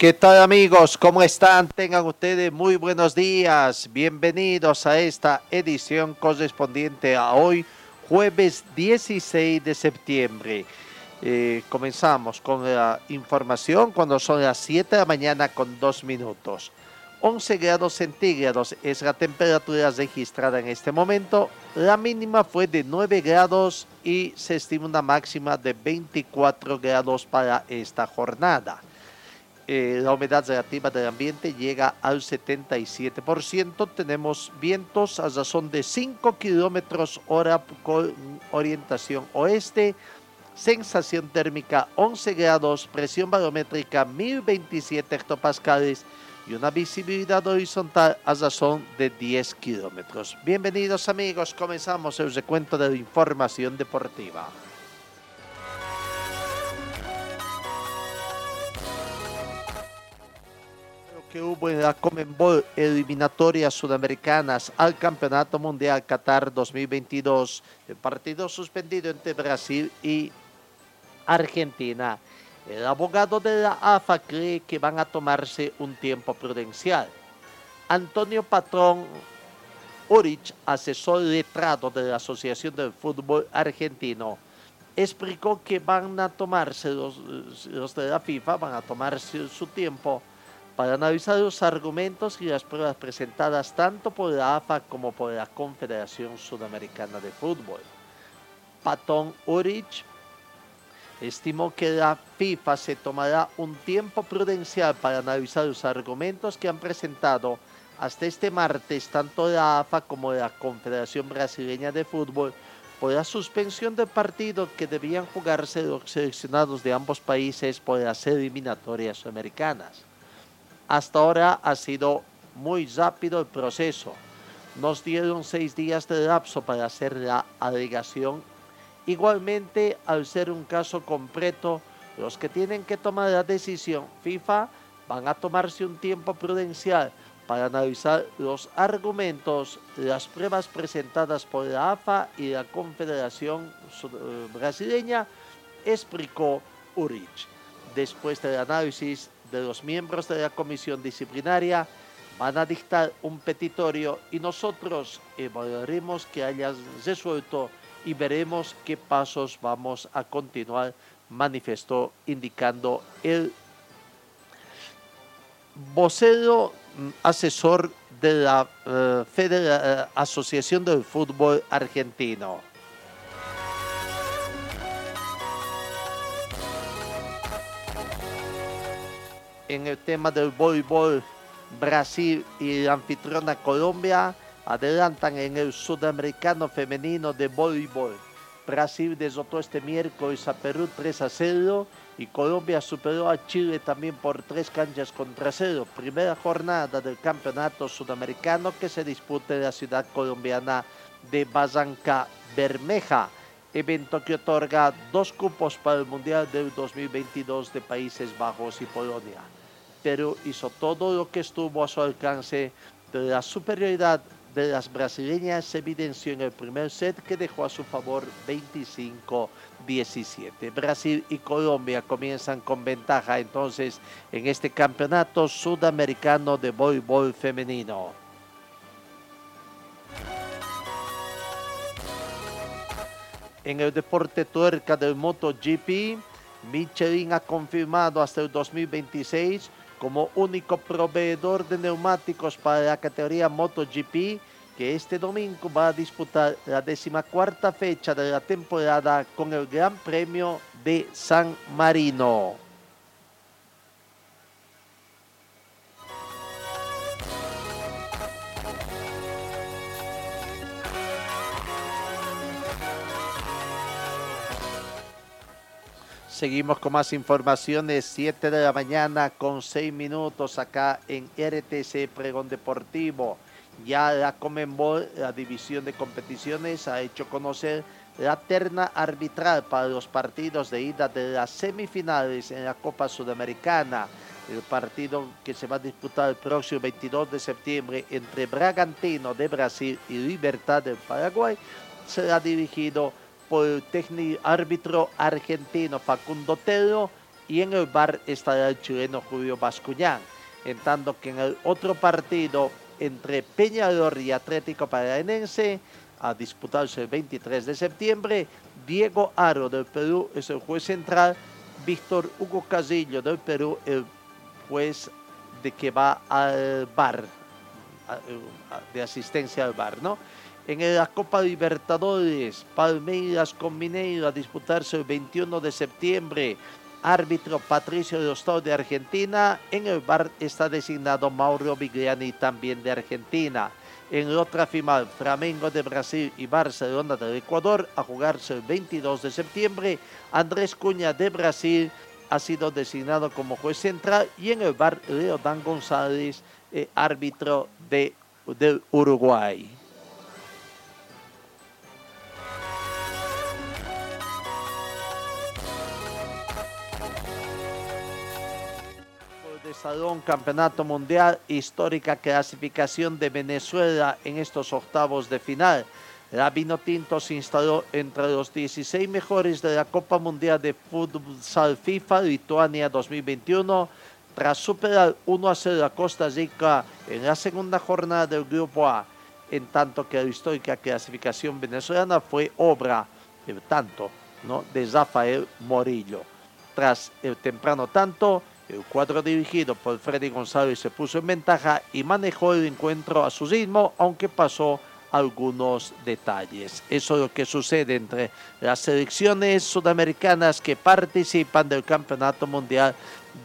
¿Qué tal amigos? ¿Cómo están? Tengan ustedes muy buenos días. Bienvenidos a esta edición correspondiente a hoy, jueves 16 de septiembre. Eh, comenzamos con la información cuando son las 7 de la mañana con 2 minutos. 11 grados centígrados es la temperatura registrada en este momento. La mínima fue de 9 grados y se estima una máxima de 24 grados para esta jornada. Eh, la humedad relativa del ambiente llega al 77%. Tenemos vientos a razón de 5 kilómetros hora con orientación oeste. Sensación térmica 11 grados, presión barométrica 1027 hectopascales y una visibilidad horizontal a razón de 10 kilómetros. Bienvenidos amigos, comenzamos el recuento de la información deportiva. Que hubo en la Comenbol eliminatorias sudamericanas al Campeonato Mundial Qatar 2022, el partido suspendido entre Brasil y Argentina. El abogado de la AFA cree que van a tomarse un tiempo prudencial. Antonio Patrón Urich, asesor letrado de la Asociación del Fútbol Argentino, explicó que van a tomarse los, los de la FIFA, van a tomarse su tiempo para analizar los argumentos y las pruebas presentadas tanto por la AFA como por la Confederación Sudamericana de Fútbol. Patón Urich estimó que la FIFA se tomará un tiempo prudencial para analizar los argumentos que han presentado hasta este martes tanto la AFA como la Confederación Brasileña de Fútbol por la suspensión del partido que debían jugarse los seleccionados de ambos países por las eliminatorias sudamericanas. Hasta ahora ha sido muy rápido el proceso. Nos dieron seis días de lapso para hacer la alegación. Igualmente, al ser un caso completo, los que tienen que tomar la decisión FIFA van a tomarse un tiempo prudencial para analizar los argumentos, las pruebas presentadas por la AFA y la Confederación Brasileña, explicó Urich. Después del análisis de los miembros de la comisión disciplinaria van a dictar un petitorio y nosotros evaluaremos que hayan resuelto y veremos qué pasos vamos a continuar, manifestó indicando el vocero asesor de la uh, Federa Asociación del Fútbol Argentino. En el tema del voleibol, Brasil y la anfitriona Colombia adelantan en el sudamericano femenino de voleibol. Brasil derrotó este miércoles a Perú 3 a 0 y Colombia superó a Chile también por tres canchas contra cero. Primera jornada del campeonato sudamericano que se disputa en la ciudad colombiana de Barranca Bermeja evento que otorga dos cupos para el Mundial del 2022 de Países Bajos y Polonia. Perú hizo todo lo que estuvo a su alcance de la superioridad de las brasileñas se evidenció en el primer set que dejó a su favor 25-17. Brasil y Colombia comienzan con ventaja entonces en este campeonato sudamericano de voleibol femenino. En el deporte tuerca del MotoGP, Michelin ha confirmado hasta el 2026 como único proveedor de neumáticos para la categoría MotoGP, que este domingo va a disputar la decimacuarta fecha de la temporada con el Gran Premio de San Marino. Seguimos con más informaciones, 7 de la mañana con 6 minutos acá en RTC Pregón Deportivo. Ya la Comenbol, la división de competiciones, ha hecho conocer la terna arbitral para los partidos de ida de las semifinales en la Copa Sudamericana. El partido que se va a disputar el próximo 22 de septiembre entre Bragantino de Brasil y Libertad del Paraguay será dirigido el técnico árbitro argentino Facundo Telo y en el bar estará el chileno Julio Bascuñán. En tanto que en el otro partido entre Peñarol y Atlético Paranaense a disputarse el 23 de septiembre. Diego Aro del Perú es el juez central. Víctor Hugo Casillo del Perú, el juez de que va al bar, de asistencia al bar, ¿no? En la Copa Libertadores, Palmeiras con Mineiro a disputarse el 21 de septiembre. Árbitro Patricio Dostor de Argentina. En el bar está designado Mauro Vigliani también de Argentina. En la otra final, Flamengo de Brasil y Barcelona del Ecuador a jugarse el 22 de septiembre. Andrés Cuña de Brasil ha sido designado como juez central y en el bar Leodán González, eh, árbitro de, del Uruguay. Salón Campeonato Mundial, histórica clasificación de Venezuela en estos octavos de final. La Tinto se instaló entre los 16 mejores de la Copa Mundial de Futsal FIFA Lituania 2021 tras superar 1 a 0 a Costa Rica en la segunda jornada del Grupo A, en tanto que la histórica clasificación venezolana fue obra, el tanto, ¿no? de Rafael Morillo. Tras el temprano tanto, cuadro dirigido por Freddy González se puso en ventaja y manejó el encuentro a su ritmo, aunque pasó algunos detalles. Eso es lo que sucede entre las selecciones sudamericanas que participan del Campeonato Mundial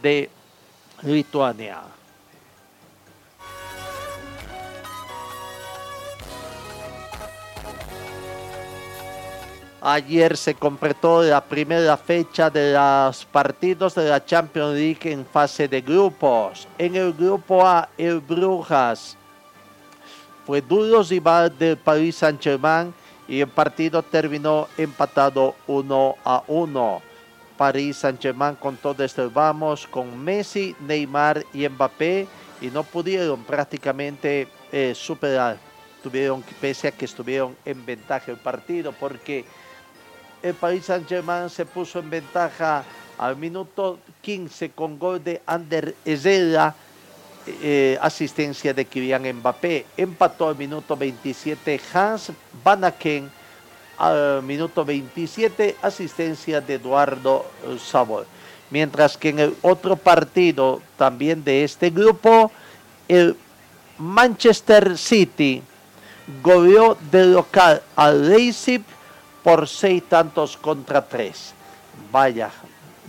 de Lituania. Ayer se completó la primera fecha de los partidos de la Champions League en fase de grupos. En el grupo A, el Brujas fue duro rival del Paris Saint-Germain y el partido terminó empatado 1 a 1. Paris Saint-Germain contó desde vamos con Messi, Neymar y Mbappé y no pudieron prácticamente eh, superar. Tuvieron, pese a que estuvieron en ventaja el partido, porque el Paris Saint-Germain se puso en ventaja al minuto 15 con gol de Ander Ezela, eh, asistencia de Kylian Mbappé. Empató al minuto 27 Hans Banaken, al minuto 27 asistencia de Eduardo Sabor. Mientras que en el otro partido también de este grupo, el Manchester City goleó de local al Leipzig por seis tantos contra tres. Vaya,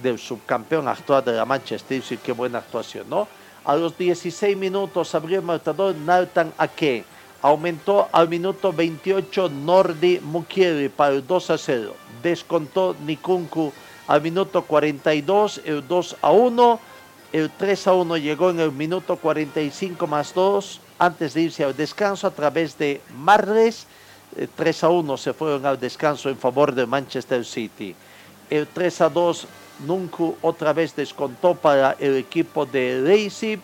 del subcampeón actual de la Manchester City, qué buena actuación, ¿no? A los 16 minutos abrió el marcador Nathan Ake. Aumentó al minuto 28 Nordi Mukieri para el 2 a 0. Descontó Nikunku al minuto 42, el 2 a 1. El 3 a 1 llegó en el minuto 45 más 2 antes de irse al descanso a través de Marles 3 a 1 se fueron al descanso en favor de Manchester City. El 3 a 2 Nunca otra vez descontó para el equipo de Leipzig.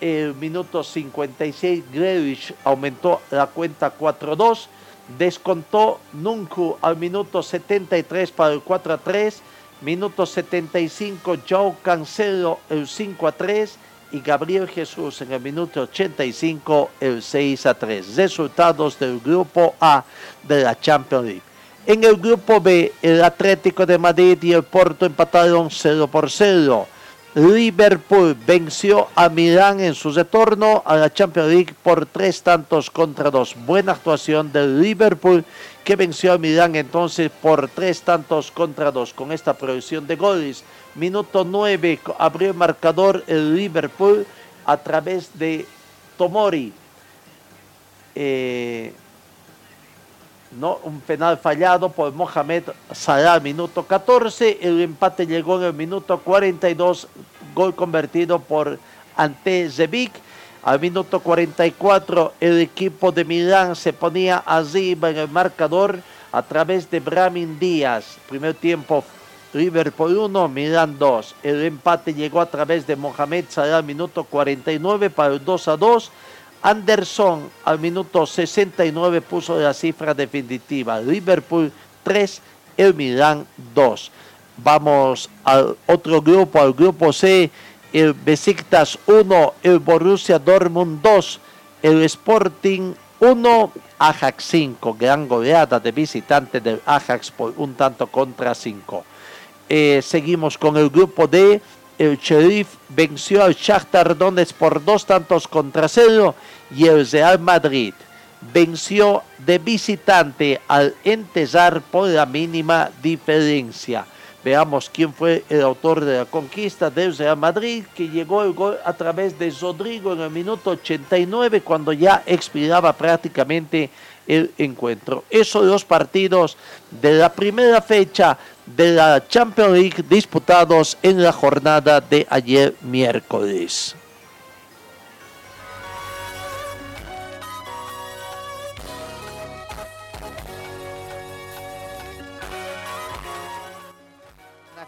El minuto 56 Grealish aumentó la cuenta 4-2. Descontó Nunca al minuto 73 para el 4 a 3. Minuto 75 Joe Cancelo el 5 a 3 y Gabriel Jesús en el minuto 85 el 6 a 3. Resultados del grupo A de la Champions League. En el grupo B, el Atlético de Madrid y el Porto empataron 0 por 0. Liverpool venció a Milán en su retorno a la Champions League por tres tantos contra dos. Buena actuación del Liverpool que venció a Milán entonces por tres tantos contra dos con esta producción de goles. Minuto 9 abrió el marcador el Liverpool a través de Tomori. Eh, ¿no? Un penal fallado por Mohamed Salah minuto 14. El empate llegó en el minuto 42. Gol convertido por Ante Zebic. Al minuto 44 el equipo de Milán se ponía arriba en el marcador a través de Bramin Díaz. Primer tiempo River por 1, Milán 2. El empate llegó a través de Mohamed Salah minuto 49 para el 2 a 2. Anderson al minuto 69 puso la cifra definitiva. Liverpool 3, el Milán 2. Vamos al otro grupo, al grupo C. El Besiktas 1, el Borussia Dortmund 2, el Sporting 1, Ajax 5. Gran goleada de visitante del Ajax por un tanto contra 5. Eh, seguimos con el grupo D el Sheriff venció al Shakhtar Donetsk por dos tantos contra cero y el Real Madrid venció de visitante al Entesar por la mínima diferencia. Veamos quién fue el autor de la conquista del Real Madrid, que llegó el gol a través de Rodrigo en el minuto 89, cuando ya expiraba prácticamente el encuentro. Esos dos partidos de la primera fecha de la Champions League disputados en la jornada de ayer miércoles.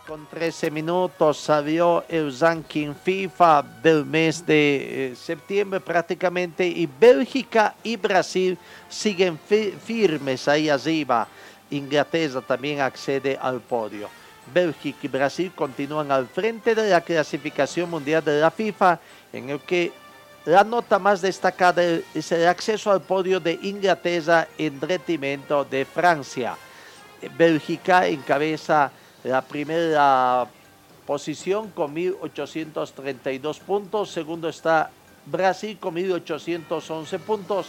Con 13 minutos salió el ranking FIFA del mes de eh, septiembre prácticamente y Bélgica y Brasil siguen firmes ahí arriba Inglaterra también accede al podio. Bélgica y Brasil continúan al frente de la clasificación mundial de la FIFA, en el que la nota más destacada es el acceso al podio de Inglaterra en detrimento de Francia. Bélgica encabeza la primera posición con 1.832 puntos, segundo está Brasil con 1.811 puntos,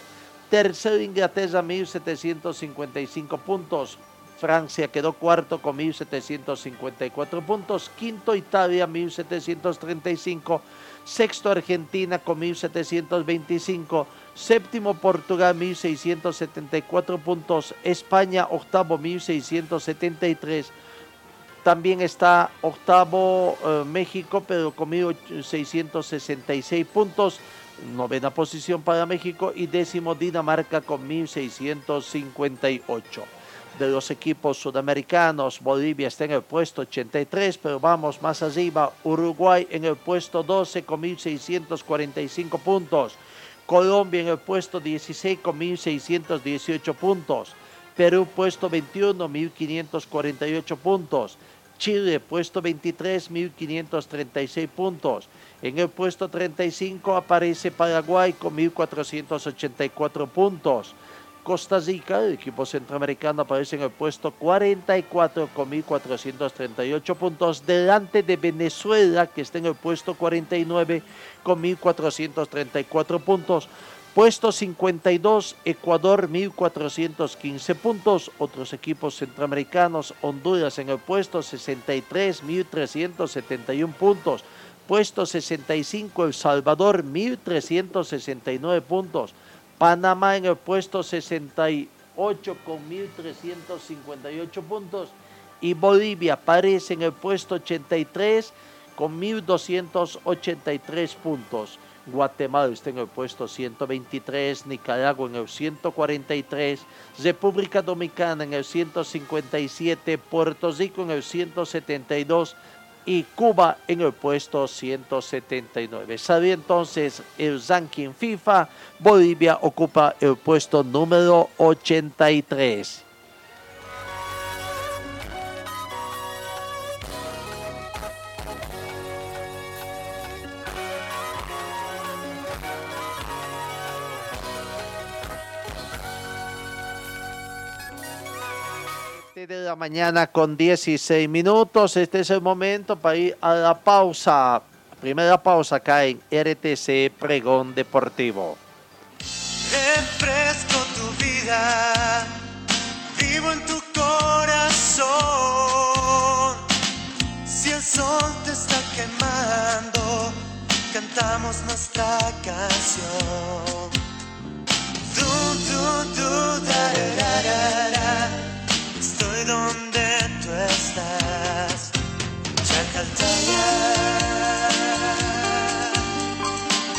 Tercero Inglaterra, 1.755 puntos. Francia quedó cuarto con 1.754 puntos. Quinto Italia, 1.735. Sexto Argentina con 1.725. Séptimo Portugal, 1.674 puntos. España, octavo, 1.673. También está octavo eh, México, pero con 1.666 puntos novena posición para México y décimo Dinamarca con 1658. De los equipos sudamericanos, Bolivia está en el puesto 83, pero vamos más arriba, Uruguay en el puesto 12 con 1645 puntos, Colombia en el puesto 16 con 1618 puntos, Perú puesto 21, 1548 puntos, Chile puesto 23, 1536 puntos, en el puesto 35 aparece Paraguay con 1.484 puntos. Costa Rica, el equipo centroamericano, aparece en el puesto 44 con 1.438 puntos, delante de Venezuela, que está en el puesto 49 con 1.434 puntos. Puesto 52, Ecuador 1.415 puntos. Otros equipos centroamericanos, Honduras en el puesto 63, 1.371 puntos. Puesto 65 El Salvador, 1.369 puntos. Panamá en el puesto 68 con 1.358 puntos. Y Bolivia aparece en el puesto 83 con 1.283 puntos. Guatemala está en el puesto 123, Nicaragua en el 143, República Dominicana en el 157, Puerto Rico en el 172, y Cuba en el puesto 179. Sabía entonces el ranking FIFA, Bolivia ocupa el puesto número 83. De la mañana con 16 minutos. Este es el momento para ir a la pausa. Primera pausa acá en RTC Pregón Deportivo. Refresco tu vida, vivo en tu corazón. Si el sol te está quemando, cantamos nuestra canción. Du, du, du, da, da, da, estoy donde tú estás. Chacaltaya.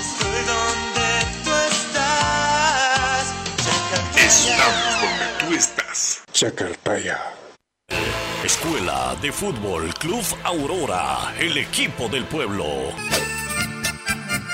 Estoy donde tú estás. Chacaltaya. Estamos donde tú estás. Chacaltaya. Escuela de Fútbol Club Aurora, el equipo del pueblo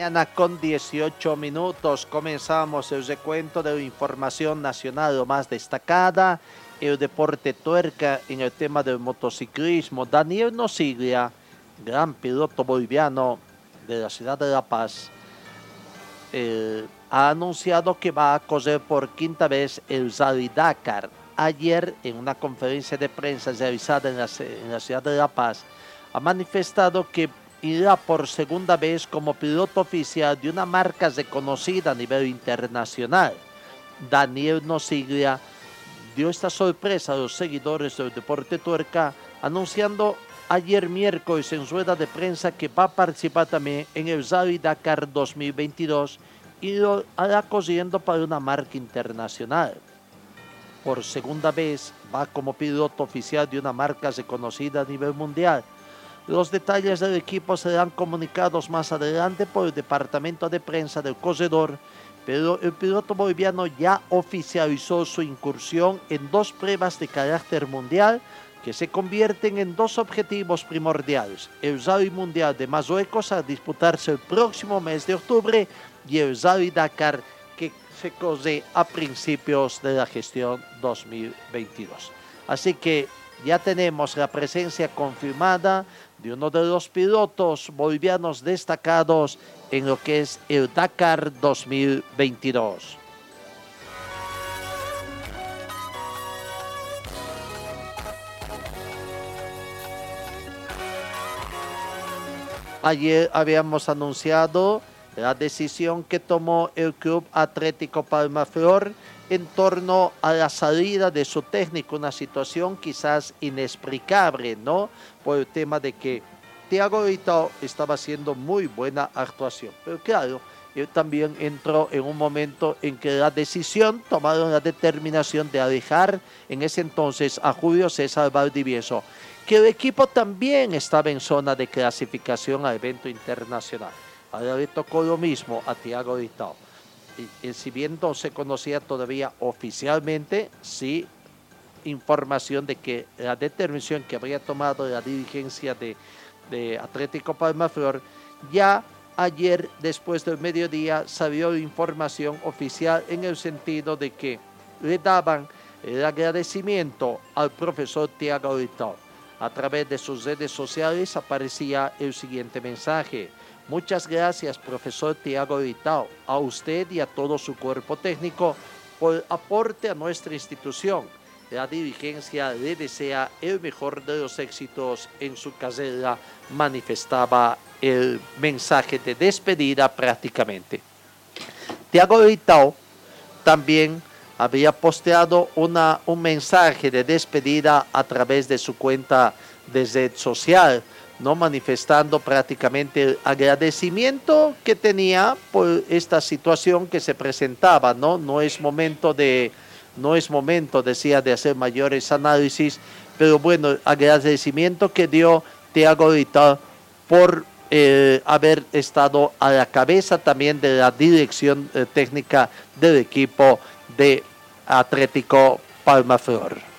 Mañana con 18 minutos comenzamos el recuento de información nacional más destacada, el deporte tuerca en el tema del motociclismo. Daniel Nosiglia, gran piloto boliviano de la ciudad de La Paz, eh, ha anunciado que va a correr por quinta vez el Rally Dakar. Ayer, en una conferencia de prensa realizada en la, en la ciudad de La Paz, ha manifestado que irá por segunda vez como piloto oficial de una marca reconocida a nivel internacional. Daniel Nosiglia dio esta sorpresa a los seguidores del deporte tuerca, anunciando ayer miércoles en rueda de prensa que va a participar también en el Rally Dakar 2022 y lo hará corriendo para una marca internacional. Por segunda vez va como piloto oficial de una marca reconocida a nivel mundial los detalles del equipo serán comunicados más adelante por el departamento de prensa del corredor, pero el piloto boliviano ya oficializó su incursión en dos pruebas de carácter mundial que se convierten en dos objetivos primordiales, el Rally Mundial de Marruecos a disputarse el próximo mes de octubre y el Rally Dakar que se corre a principios de la gestión 2022. Así que ya tenemos la presencia confirmada de uno de los pilotos bolivianos destacados en lo que es el Dakar 2022. Ayer habíamos anunciado la decisión que tomó el Club Atlético Palmaflor en torno a la salida de su técnico, una situación quizás inexplicable, ¿no? Por el tema de que Thiago Vitao estaba haciendo muy buena actuación. Pero claro, él también entró en un momento en que la decisión, tomaron la determinación de alejar en ese entonces a Julio César Valdivieso, que el equipo también estaba en zona de clasificación al evento internacional. Ahora le tocó lo mismo a Thiago Vitao si bien no se conocía todavía oficialmente, sí información de que la determinación que habría tomado la dirigencia de, Atlético Palmaflor, ya ayer después del mediodía salió información oficial en el sentido de que le daban el agradecimiento al profesor Tiago Litón. A través de sus redes sociales aparecía el siguiente mensaje. Muchas gracias, profesor Tiago Vitao, a usted y a todo su cuerpo técnico por aporte a nuestra institución. La dirigencia le desea el mejor de los éxitos en su carrera, manifestaba el mensaje de despedida prácticamente. Tiago Vitao también había posteado una, un mensaje de despedida a través de su cuenta de red social ¿no? manifestando prácticamente el agradecimiento que tenía por esta situación que se presentaba. No, no es momento de, no es momento, decía, de hacer mayores análisis, pero bueno, agradecimiento que dio Thiago Vital por eh, haber estado a la cabeza también de la dirección eh, técnica del equipo de Atlético Palmaflor.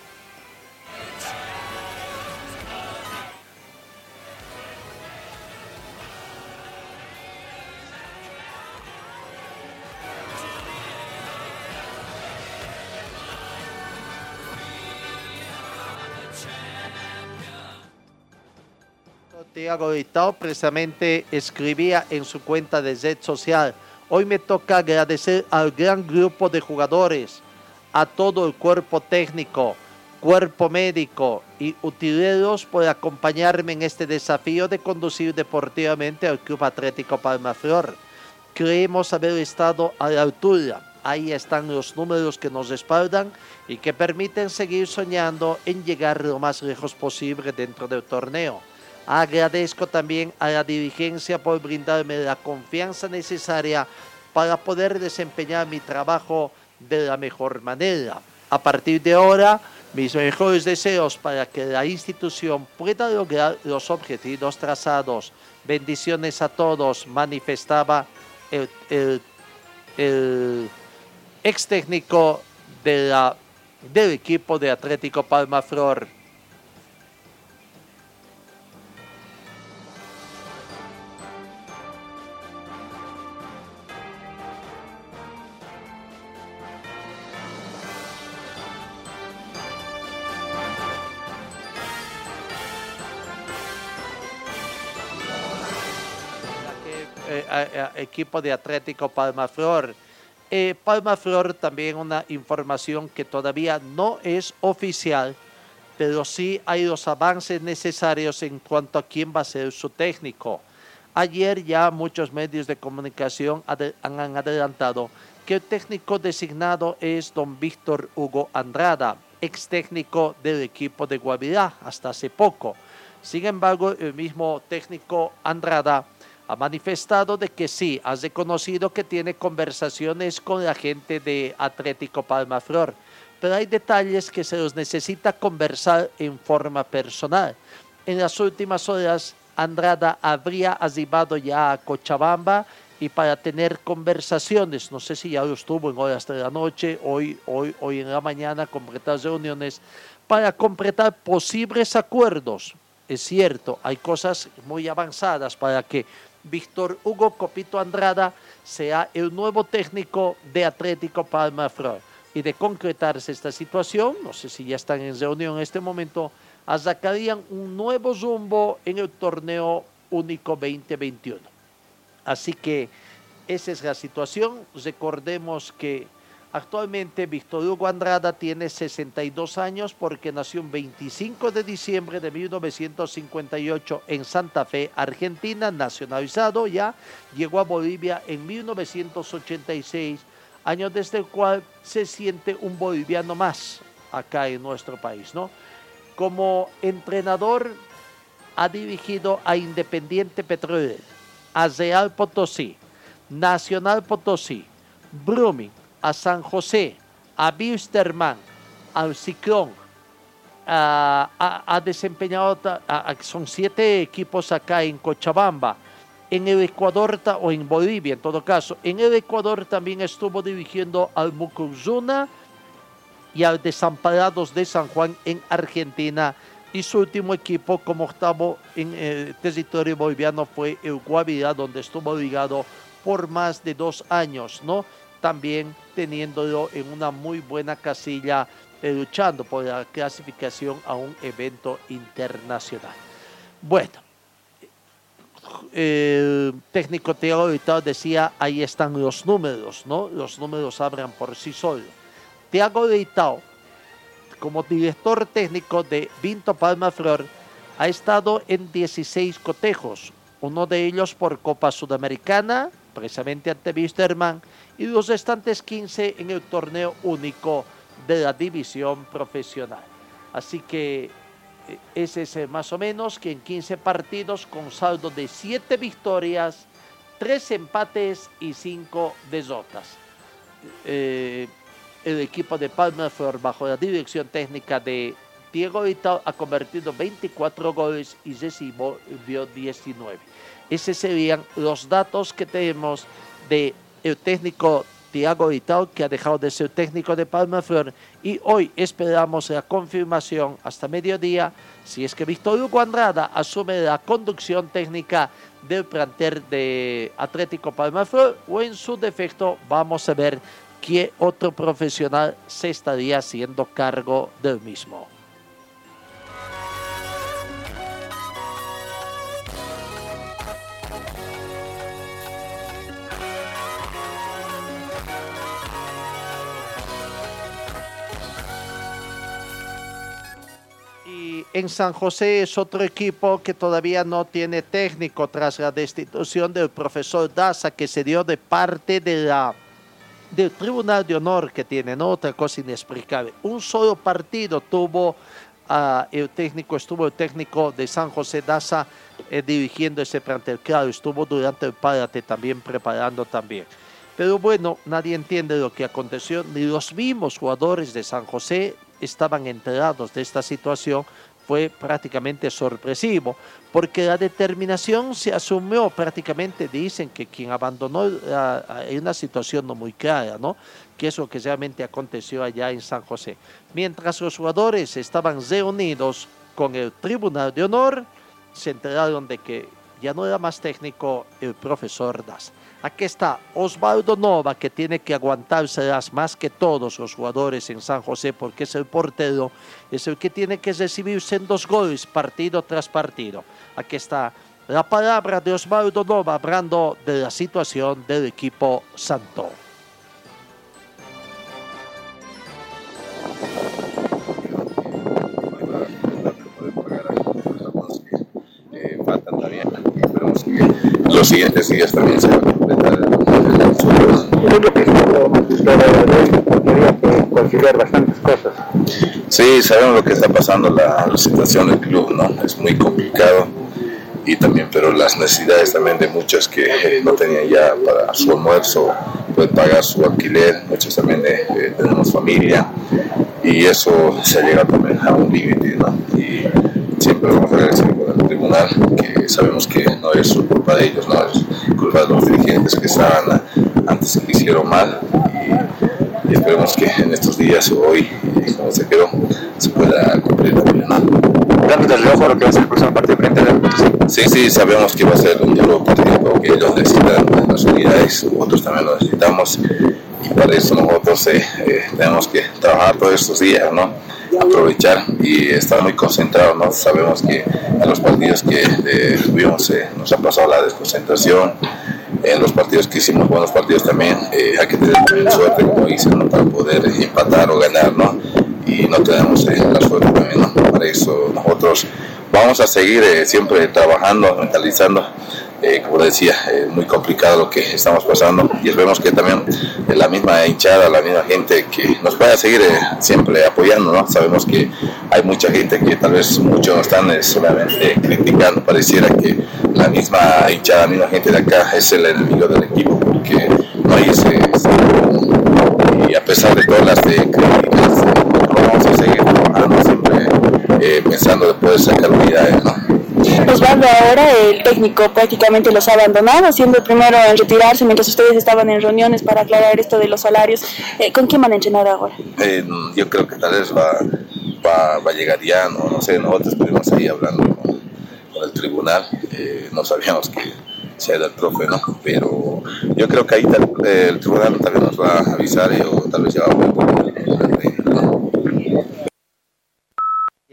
Tiago Vitao precisamente escribía en su cuenta de red social, hoy me toca agradecer al gran grupo de jugadores, a todo el cuerpo técnico, cuerpo médico y utileros por acompañarme en este desafío de conducir deportivamente al Club Atlético Palmaflor. Creemos haber estado a la altura. Ahí están los números que nos respaldan y que permiten seguir soñando en llegar lo más lejos posible dentro del torneo. Agradezco también a la dirigencia por brindarme la confianza necesaria para poder desempeñar mi trabajo de la mejor manera. A partir de ahora, mis mejores deseos para que la institución pueda lograr los objetivos trazados. Bendiciones a todos, manifestaba el, ex técnico del equipo de Atlético Palma Flor. Equipo de Atlético Palma Flor. Eh, Palma Flor también una información que todavía no es oficial, pero sí hay los avances necesarios en cuanto a quién va a ser su técnico. Ayer ya muchos medios de comunicación han adelantado que el técnico designado es don Víctor Hugo Andrada, ex técnico del equipo de Guavirá hasta hace poco. Sin embargo, el mismo técnico Andrada ha manifestado de que sí, ha reconocido que tiene conversaciones con la gente de Atlético Palmaflor, pero hay detalles que se los necesita conversar en forma personal. En las últimas horas, Andrada habría arribado ya a Cochabamba y para tener conversaciones, no sé si ya lo estuvo en horas de la noche, hoy, hoy, hoy en la mañana, completar reuniones, para completar posibles acuerdos. Es cierto, hay cosas muy avanzadas para que Víctor Hugo Copito Andrada sea el nuevo técnico de Atlético Palma Flor. Y de concretarse esta situación, no sé si ya están en reunión en este momento, sacarían un nuevo rumbo en el torneo único 2021. Así que esa es la situación. Recordemos que Actualmente Víctor Hugo Andrada tiene 62 años porque nació el 25 de diciembre de 1958 en Santa Fe, Argentina, nacionalizado ya, llegó a Bolivia en 1986, año desde el cual se siente un boliviano más acá en nuestro país, ¿no? Como entrenador ha dirigido a Independiente Petrolero, a Real Potosí, Nacional Potosí, Brumming, a San José, a Bisterman, al Ciclón, ha, desempeñado, son siete equipos acá en Cochabamba, en el Ecuador o en Bolivia en todo caso. En el Ecuador también estuvo dirigiendo al Mucuzuna y al Desamparados de San Juan en Argentina. Y su último equipo como octavo en el territorio boliviano fue el Guavirá, donde estuvo ligado por más de dos años, ¿no? También teniéndolo en una muy buena casilla, eh, luchando por la clasificación a un evento internacional. Bueno, el técnico Tiago decía, ahí están los números, ¿no? Los números hablan por sí solos. Tiago Leitao, como director técnico de Vinto Palma Flor, ha estado en 16 cotejos, uno de ellos por Copa Sudamericana, precisamente ante Wisterman, y los restantes 15 en el torneo único de la división profesional. Así que eh, ese es más o menos que en 15 partidos con saldo de 7 victorias, 3 empates y 5 derrotas. Eh, el equipo de Palmerflor bajo la dirección técnica de Diego Vital ha convertido 24 goles y recibió 19. Esos serían los datos que tenemos del el técnico Tiago Vital, que ha dejado de ser técnico de Palmerflor. Y hoy esperamos la confirmación hasta mediodía si es que Víctor Hugo Andrada asume la conducción técnica del plantel de Atlético Palmerflor o en su defecto vamos a ver qué otro profesional se estaría haciendo cargo del mismo. En San José es otro equipo que todavía no tiene técnico tras la destitución del profesor Daza que se dio de parte del Tribunal de Honor que tienen otra cosa inexplicable. Un solo partido tuvo uh, el técnico, estuvo el técnico de San José Daza eh, dirigiendo ese plantel. Claro, estuvo durante el párate también preparando también. Pero bueno, nadie entiende lo que aconteció, ni los mismos jugadores de San José estaban enterados de esta situación, fue prácticamente sorpresivo, porque la determinación se asumió prácticamente, dicen que quien abandonó en una situación no muy clara, ¿no? que es lo que realmente aconteció allá en San José. Mientras los jugadores estaban reunidos con el Tribunal de Honor, se enteraron de que ya no era más técnico el profesor Das. Aquí está Osvaldo Nova, que tiene que aguantárselas más que todos los jugadores en San José, porque es el portero, es el que tiene que recibirse en dos goles partido tras partido. Aquí está la palabra de Osvaldo Nova hablando de la situación del equipo santo. Faltan todavía. Esperemos que los siguientes días también se va a completar Yo que tendría que considerar bastantes cosas. Sí, sabemos lo que está pasando, la, la situación del club, ¿no? Es muy complicado y también, pero las necesidades también de muchos que no tenían ya para su almuerzo, poder pagar su alquiler, muchos también eh, eh, tenemos familia y eso se ha llegado también a un límite, ¿no? Siempre vamos a agradecer con el tribunal, que sabemos que no es culpa de ellos, no es culpa de los dirigentes que estaban antes que hicieron mal y, y esperemos que en estos días, hoy, como se quedó, se pueda cumplir también, ¿no? Dando el ojo lo que va a ser el próximo partido frente la Sí, sí, sabemos que va a ser un duro partido que ellos necesitan las unidades, nosotros también lo necesitamos y para eso nosotros eh, eh, tenemos que trabajar todos estos días, ¿no? Aprovechar y estar muy concentrados, ¿no? Sabemos que en los partidos que eh, tuvimos eh, nos ha pasado la desconcentración, en los partidos que hicimos buenos partidos también eh, hay que tener suerte, como dicen, para poder empatar o ganar, ¿no? Y no tenemos eh, la suerte también, ¿no? Para eso nosotros vamos a seguir eh, siempre trabajando, mentalizando. Eh, como decía, eh, muy complicado lo que estamos pasando y esperemos que también eh, la misma hinchada, la misma gente que nos vaya a seguir eh, siempre apoyando, ¿no? Sabemos que hay mucha gente que tal vez muchos no están solamente criticando, pareciera que la misma hinchada, la misma gente de acá es el enemigo del equipo porque no hay ese, y a pesar de todas las críticas, vamos a seguir trabajando siempre pensando de poder sacar unidades, ¿no? Osvaldo ahora el técnico prácticamente los ha abandonado, siendo el primero en retirarse mientras ustedes estaban en reuniones para aclarar esto de los salarios. Eh, ¿Con quién van a entrenar ahora? Yo creo que tal vez va, va, va a llegar ya, no, sé, nosotros estuvimos ahí hablando con, el tribunal, eh, no sabíamos que sea del profe, ¿no? Pero yo creo que ahí tal, eh, el tribunal también nos va a avisar y, o tal vez ya va a ¿no?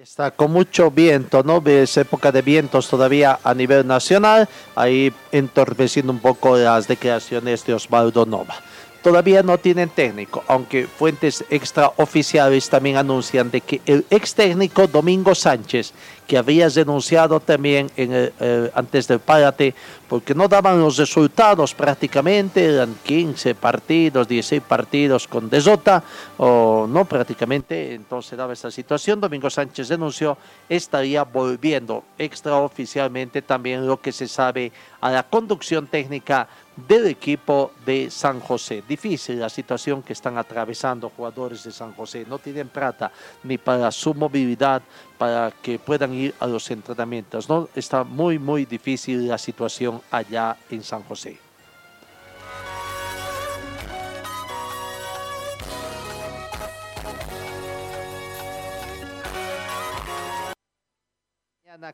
Está con mucho viento, ¿no? Es época de vientos todavía a nivel nacional, ahí entorpeciendo un poco las declaraciones de Osvaldo Nova. Todavía no tienen técnico, aunque fuentes extraoficiales también anuncian de que el ex técnico Domingo Sánchez, que había denunciado también en el, antes del párate, porque no daban los resultados prácticamente, eran 15 partidos, 16 partidos con desota, o no prácticamente, entonces daba esa situación. Domingo Sánchez denunció, estaría volviendo extraoficialmente también lo que se sabe a la conducción técnica del equipo de San José. Difícil la situación que están atravesando jugadores de San José. No tienen plata ni para su movilidad, para que puedan ir a los entrenamientos. ¿no? Está muy, muy difícil la situación allá en San José.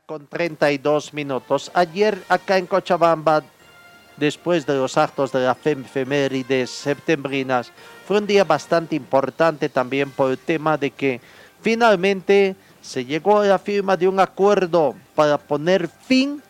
con 32 minutos. Ayer acá en Cochabamba, después de los actos de la efemérides septembrinas, fue un día bastante importante también por el tema de que finalmente se llegó a la firma de un acuerdo para poner fin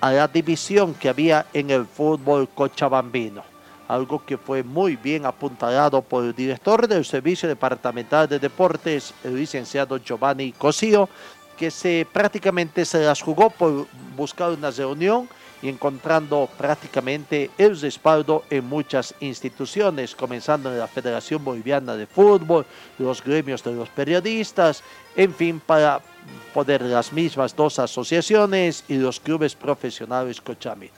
a la división que había en el fútbol cochabambino. Algo que fue muy bien apuntalado por el director del Servicio Departamental de Deportes, el licenciado Giovanni Cosío, que se prácticamente se las jugó por buscar una reunión y encontrando prácticamente el respaldo en muchas instituciones, comenzando en la Federación Boliviana de Fútbol, los gremios de los periodistas, en fin, para poder las mismas dos asociaciones y los clubes profesionales Cochamí.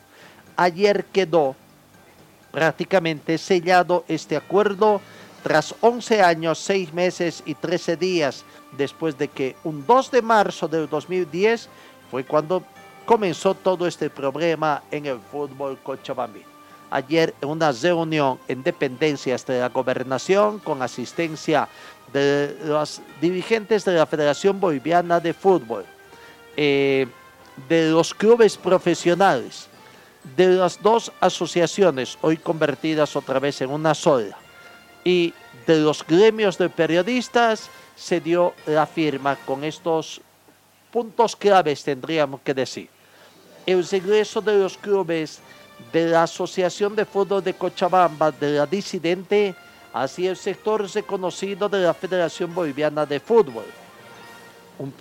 Ayer quedó prácticamente sellado este acuerdo tras 11 años, 6 meses y 13 días después de que un 2 de marzo del 2010 fue cuando comenzó todo este problema en el fútbol cochabambino. Ayer en una reunión en dependencias de la gobernación con asistencia de los dirigentes de la Federación Boliviana de Fútbol, eh, de los clubes profesionales, de las dos asociaciones hoy convertidas otra vez en una sola, y de los gremios de periodistas, se dio la firma con estos puntos claves, tendríamos que decir. El regreso de los clubes de la Asociación de Fútbol de Cochabamba, de la disidente, hacia el sector reconocido de la Federación Boliviana de Fútbol.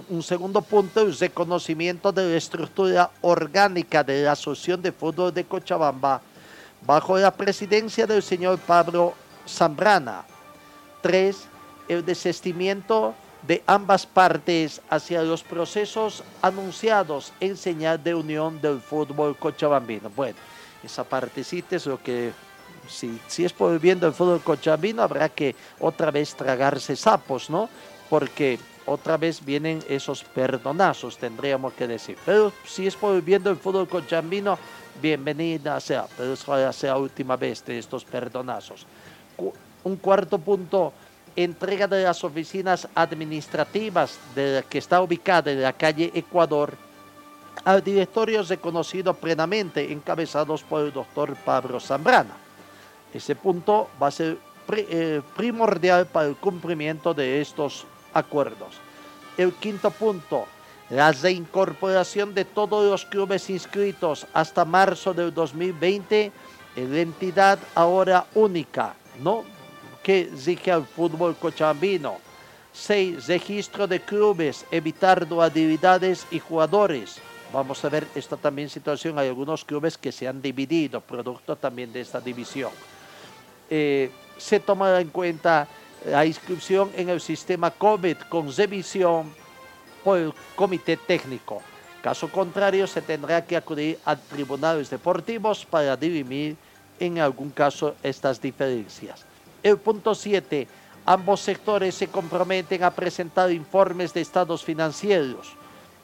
Un, segundo punto, el reconocimiento de la estructura orgánica de la Asociación de Fútbol de Cochabamba bajo la presidencia del señor Pablo Zambrana. Tres, el desistimiento de ambas partes hacia los procesos anunciados en señal de unión del fútbol cochabambino. Bueno, esa partecita es lo que, si, si es por el fútbol cochabambino, habrá que otra vez tragarse sapos, ¿no? Porque otra vez vienen esos perdonazos, tendríamos que decir. Pero si es por el fútbol cochabambino, bienvenida sea, pero es la última vez de estos perdonazos. Un cuarto punto entrega de las oficinas administrativas de que está ubicada en la calle Ecuador al directorio reconocido plenamente, encabezados por el doctor Pablo Zambrana. Ese punto va a ser eh, primordial para el cumplimiento de estos acuerdos. El quinto punto, la reincorporación de todos los clubes inscritos hasta marzo del 2020 en la entidad ahora única, ¿no? Que rige al fútbol cochabambino. 6. Registro de clubes, evitar dualidades y jugadores. Vamos a ver esta también situación. Hay algunos clubes que se han dividido, producto también de esta división. Eh, se tomará en cuenta la inscripción en el sistema COVID con revisión por el comité técnico. Caso contrario, se tendrá que acudir a tribunales deportivos para dirimir en algún caso estas diferencias. El punto 7. Ambos sectores se comprometen a presentar informes de estados financieros.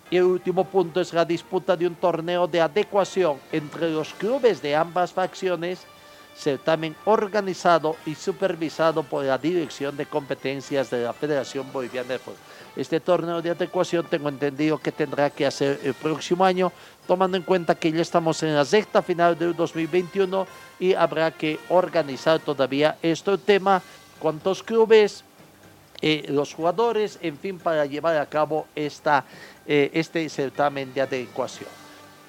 Y el último punto es la disputa de un torneo de adecuación entre los clubes de ambas facciones, certamen organizado y supervisado por la Dirección de Competencias de la Federación Boliviana de Fútbol. Este torneo de adecuación tengo entendido que tendrá que hacer el próximo año, tomando en cuenta que ya estamos en la sexta final del 2021 y habrá que organizar todavía este tema, cuántos clubes, eh, los jugadores, en fin, para llevar a cabo esta, eh, este certamen de adecuación.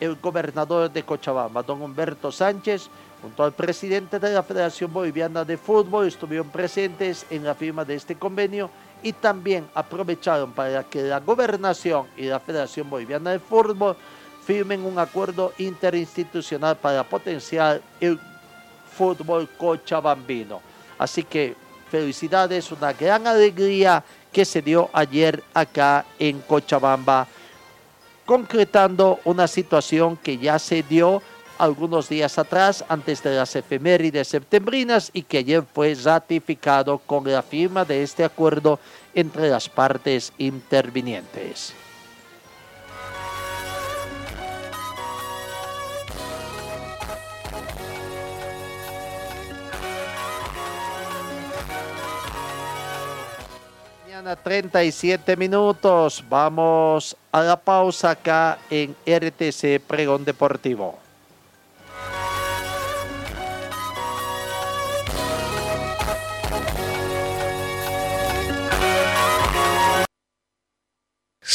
El gobernador de Cochabamba, don Humberto Sánchez, junto al presidente de la Federación Boliviana de Fútbol, estuvieron presentes en la firma de este convenio y también aprovecharon para que la gobernación y la Federación Boliviana de Fútbol firmen un acuerdo interinstitucional para potenciar el fútbol cochabambino. Así que felicidades, una gran alegría que se dio ayer acá en Cochabamba, concretando una situación que ya se dio algunos días atrás, antes de las efemérides septembrinas, y que ayer fue ratificado con la firma de este acuerdo entre las partes intervinientes. Mañana 37 minutos. Vamos a la pausa acá en RTC Pregón Deportivo.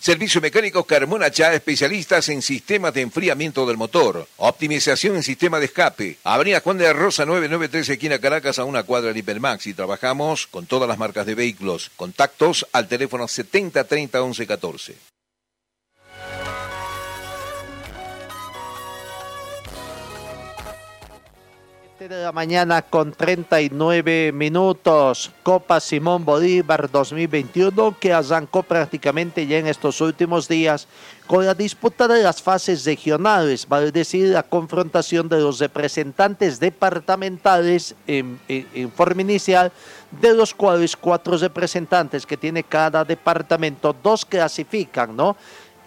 Servicio mecánico Carmona Chá, especialistas en sistemas de enfriamiento del motor. Optimización en sistema de escape. Avenida Juan de la Rosa 993, esquina Caracas, a una cuadra de Hipermax. Y trabajamos con todas las marcas de vehículos. Contactos al teléfono 7030 1114. de la mañana con 39 minutos. Copa Simón Bolívar 2021 que arrancó prácticamente ya en estos últimos días con la disputa de las fases regionales, vale decir, la confrontación de los representantes departamentales en, en, en forma inicial, de los cuales cuatro representantes que tiene cada departamento, dos clasifican, ¿no?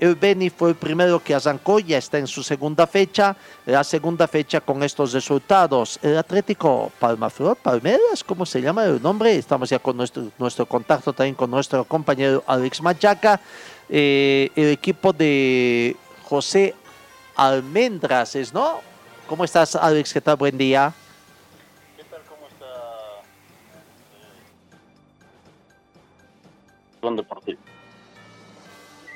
El Beni fue el primero que arrancó, ya está en su segunda fecha, la segunda fecha con estos resultados. El Atlético Palmaflor, Palmeras, ¿cómo se llama el nombre? Estamos ya con nuestro, nuestro contacto también con nuestro compañero Alex Machaca. Eh, el equipo de José Almendras, ¿es no? ¿Cómo estás, Alex? ¿Qué tal? Buen día. ¿Qué tal? ¿Cómo está? Eh, deportivo.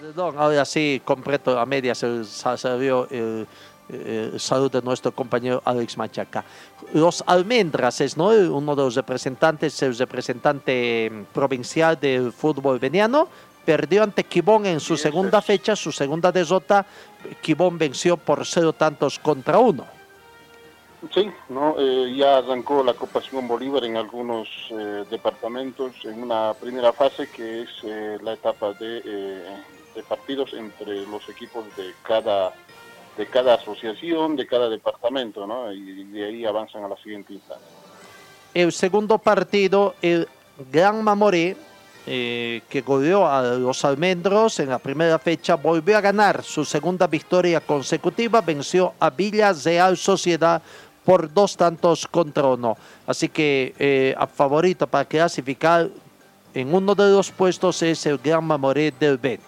Perdón, ahora sí, completo a medias el, salió el, el, salud de nuestro compañero Alex Machaca. Los Almendras es ¿no? uno de los representantes, el representante provincial del fútbol veniano, perdió ante Quibón en su segunda fecha, su segunda derrota. Quibón venció por cero tantos contra uno. Sí, no, eh, ya arrancó la Copa Simón Bolívar en algunos eh, departamentos en una primera fase que es eh, la etapa de, de, partidos entre los equipos de cada de cada asociación, de cada departamento, ¿no? Y de ahí avanzan a la siguiente instancia. El segundo partido, el Gran Mamoré, eh, que goleó a los almendros en la primera fecha, volvió a ganar su segunda victoria consecutiva, venció a Villa Real Sociedad por dos tantos contra uno. Así que eh, a favorito para clasificar en uno de los puestos es el Gran Mamoré del Ben.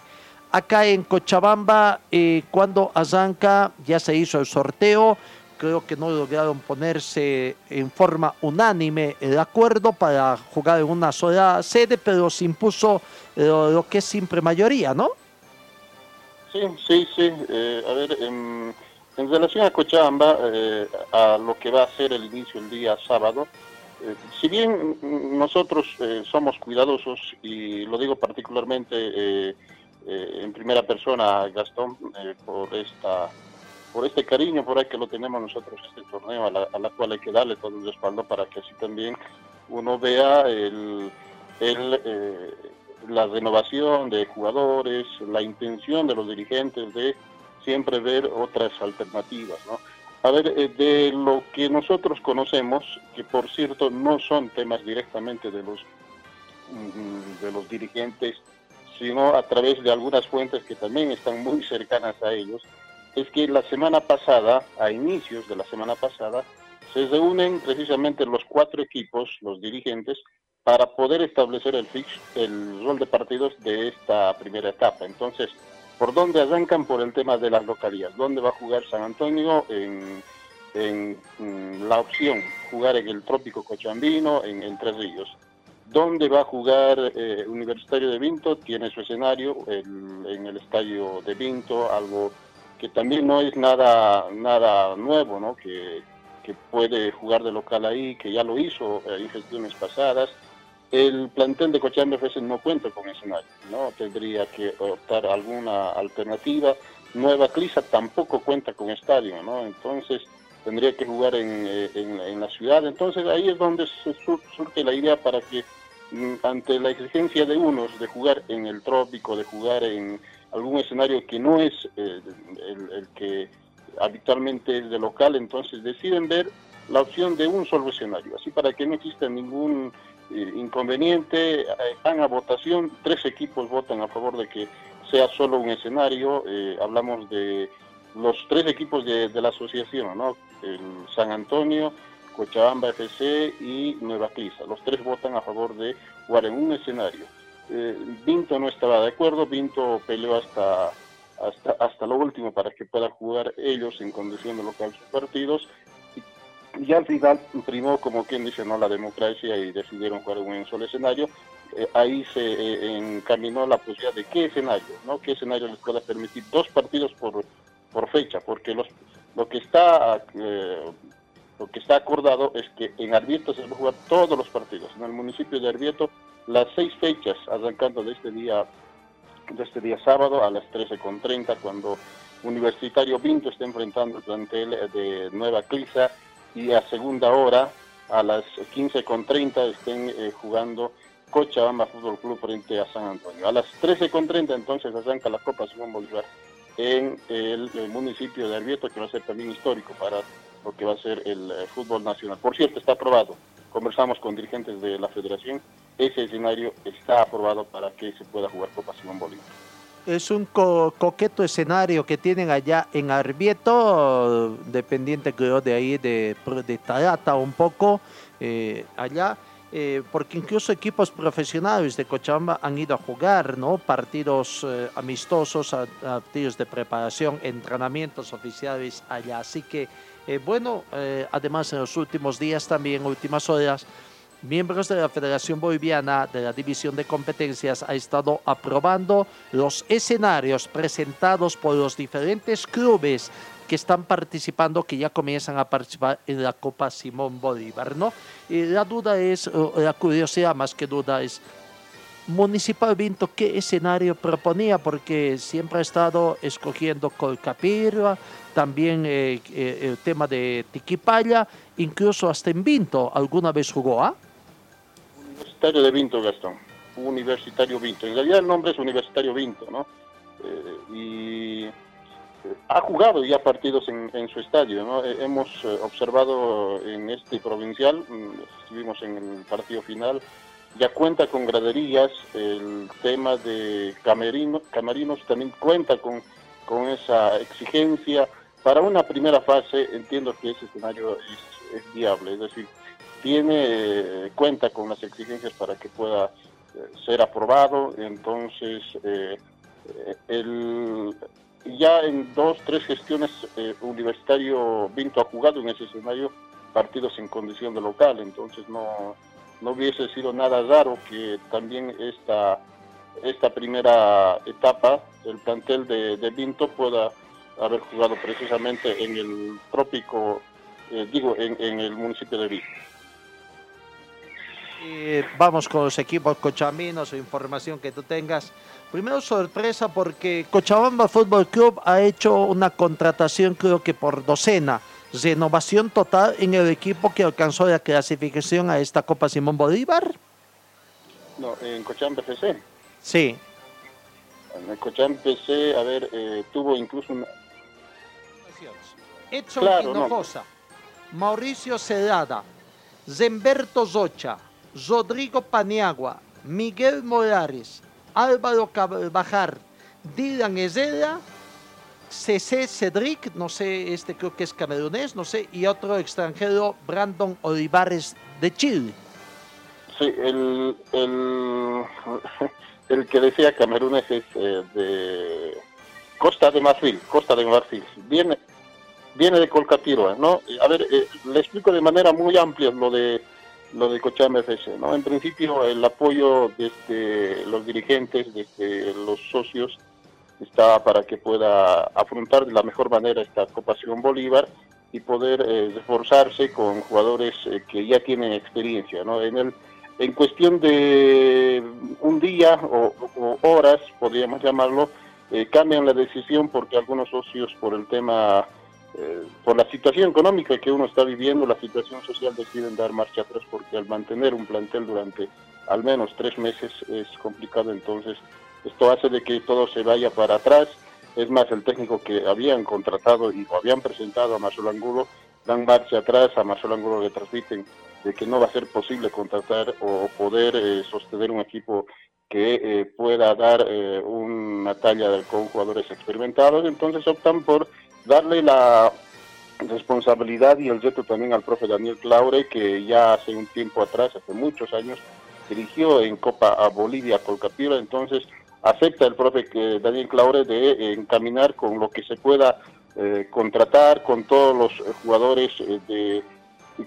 Acá en Cochabamba, eh, cuando arranca, ya se hizo el sorteo creo que no lograron ponerse en forma unánime el acuerdo para jugar en una sola sede, pero se impuso lo, lo que es siempre mayoría, ¿no? Sí, sí, sí. Eh, a ver, en, en, relación a Cochabamba, eh, a lo que va a ser el inicio el día sábado, eh, si bien nosotros eh, somos cuidadosos, y lo digo particularmente eh, en primera persona, Gastón, por esta por este cariño por ahí que lo tenemos nosotros este torneo, a la, cual hay que darle todo el respaldo para que así también uno vea el, el, eh, la renovación de jugadores, la intención de los dirigentes de siempre ver otras alternativas, ¿no? A ver, eh, de lo que nosotros conocemos, que por cierto no son temas directamente de los mm, de los dirigentes, sino a través de algunas fuentes que también están muy cercanas a ellos, es que la semana pasada, a inicios de la semana pasada, se reúnen precisamente los cuatro equipos, los dirigentes, para poder establecer el, fix, el rol de partidos de esta primera etapa. Entonces, ¿por dónde arrancan? Por el tema de las localidades. ¿Dónde va a jugar San Antonio? En, mm, la opción, jugar en el Trópico Cochambino, en, Tres Ríos. ¿Dónde va a jugar eh, Universitario de Vinto? Tiene su escenario en el Estadio de Vinto, algo que también no es nada, nada nuevo, ¿no? Que, que puede jugar de local ahí, que ya lo hizo eh, en gestiones pasadas el plantel de Cochabamba FC no cuenta con escenario, ¿no? Tendría que optar alguna alternativa. Nueva Clisa tampoco cuenta con estadio, ¿no? Entonces tendría que jugar en, eh, la ciudad. Entonces ahí es donde se surge la idea para que ante la exigencia de unos de jugar en el trópico, de jugar en algún escenario que no es eh, el, que habitualmente es de local, entonces deciden ver la opción de un solo escenario, así para que no exista ningún eh, inconveniente, van a votación, tres equipos votan a favor de que sea solo un escenario, eh, hablamos de los tres equipos de, la asociación, ¿no? El San Antonio, Cochabamba FC y Nueva Clisa, los tres votan a favor de jugar en un escenario. Eh, Vinto no estaba de acuerdo, Vinto peleó hasta, hasta, hasta lo último para que puedan jugar ellos en condición de local sus partidos y al final primó, como quien dice, no la democracia y decidieron jugar en un solo escenario. Eh, ahí se eh, encaminó la posibilidad de qué escenario, ¿no? ¿Qué escenario les pueda permitir dos partidos por, por fecha? Porque los, lo que está lo que está acordado es que en Arbieto se van a jugar todos los partidos. En el municipio de Arbieto, las seis fechas, arrancando de este día, de este día sábado a las 13.30, cuando Universitario Pinto está enfrentando el plantel de Nueva Clisa y a segunda hora, a las 15.30, estén eh, jugando Cochabamba Fútbol Club frente a San Antonio. A las 13.30 entonces arranca la Copa Simón Bolívar en el, municipio de Arbieto, que va a ser también histórico para lo que va a ser el eh, fútbol nacional. Por cierto, está aprobado. Conversamos con dirigentes de la federación. Ese escenario está aprobado para que se pueda jugar Copa Simón Bolívar es un coqueto escenario que tienen allá en Arbieto, dependiente creo de ahí de, de Tarata un poco, eh, allá. Eh, porque incluso equipos profesionales de Cochabamba han ido a jugar, ¿no? Partidos eh, amistosos, partidos de preparación, entrenamientos oficiales allá. Así que, bueno, además en los últimos días también, últimas horas, miembros de la Federación Boliviana de la División de Competencias ha estado aprobando los escenarios presentados por los diferentes clubes que están participando, que ya comienzan a participar en la Copa Simón Bolívar, ¿no? Y la duda es, la curiosidad más que duda es, Municipal Vinto, ¿qué escenario proponía? Porque siempre ha estado escogiendo Colcapirra, también eh, eh, el tema de Tiquipaya, incluso hasta en Vinto, ¿alguna vez jugó? Ah? Universitario de Vinto, Gastón. Universitario Vinto. En realidad el nombre es Universitario Vinto, ¿no? Eh, y eh, ha jugado ya partidos en, su estadio, ¿no? Eh, hemos observado en este provincial, mm, estuvimos en el partido final, ya cuenta con graderías, el tema de camerino, camarinos también cuenta con, con esa exigencia. Para una primera fase entiendo que ese escenario es, viable, es decir, tiene cuenta con las exigencias para que pueda eh, ser aprobado, entonces eh, el, ya en dos, tres gestiones eh, Universitario Vinto ha jugado en ese escenario partidos en condición de local, entonces no, no hubiese sido nada raro que también esta, esta primera etapa el plantel de, de Vinto pueda haber jugado precisamente en el trópico, digo, en, en el municipio de Vinto vamos con los equipos cochaminos o información que tú tengas. Primero sorpresa porque Cochabamba Fútbol Club ha hecho una contratación creo que por docena renovación total en el equipo que alcanzó la clasificación a esta Copa Simón Bolívar. No, en Cochabamba FC. Sí. En Cochabamba FC, a ver, eh, tuvo incluso una... Edson Claro, no. Mauricio Celada, Zemberto Zocha, Rodrigo Paniagua, Miguel Morales, Álvaro Carvajal, Dylan Ezeda, CC Cedric, no sé, este creo que es camerunés, no sé, y otro extranjero, Brandon Olivares de Chile. Sí, el, el, que decía Camerún es eh, de Costa de Marfil, Costa de Marfil. Viene, viene de Colcatiro, ¿no? A ver, eh, le explico de manera muy amplia lo de lo de Cochabamba ¿no? En principio el apoyo desde los dirigentes, desde los socios, está para que pueda afrontar de la mejor manera esta Copa Simón Bolívar y poder eh, reforzarse con jugadores eh, que ya tienen experiencia, ¿no? En el en cuestión de un día o, horas, podríamos llamarlo, eh, cambian la decisión porque algunos socios por el tema, eh, por la situación económica que uno está viviendo, la situación social, deciden dar marcha atrás porque al mantener un plantel durante al menos tres meses es complicado, entonces esto hace de que todo se vaya para atrás. Es más, el técnico que habían contratado y o habían presentado a Marcelo Angulo dan marcha atrás, a Marcelo Angulo le transmiten de que no va a ser posible contratar o poder eh, sostener un equipo que eh, pueda dar eh, una talla con jugadores experimentados, entonces optan por darle la responsabilidad y el reto también al profe Daniel Claure, que ya hace un tiempo atrás, hace muchos años, dirigió en Copa a Bolivia, Colcapira, entonces acepta el profe que Daniel Claure de eh, encaminar con lo que se pueda eh, contratar, con todos los eh, jugadores eh, de,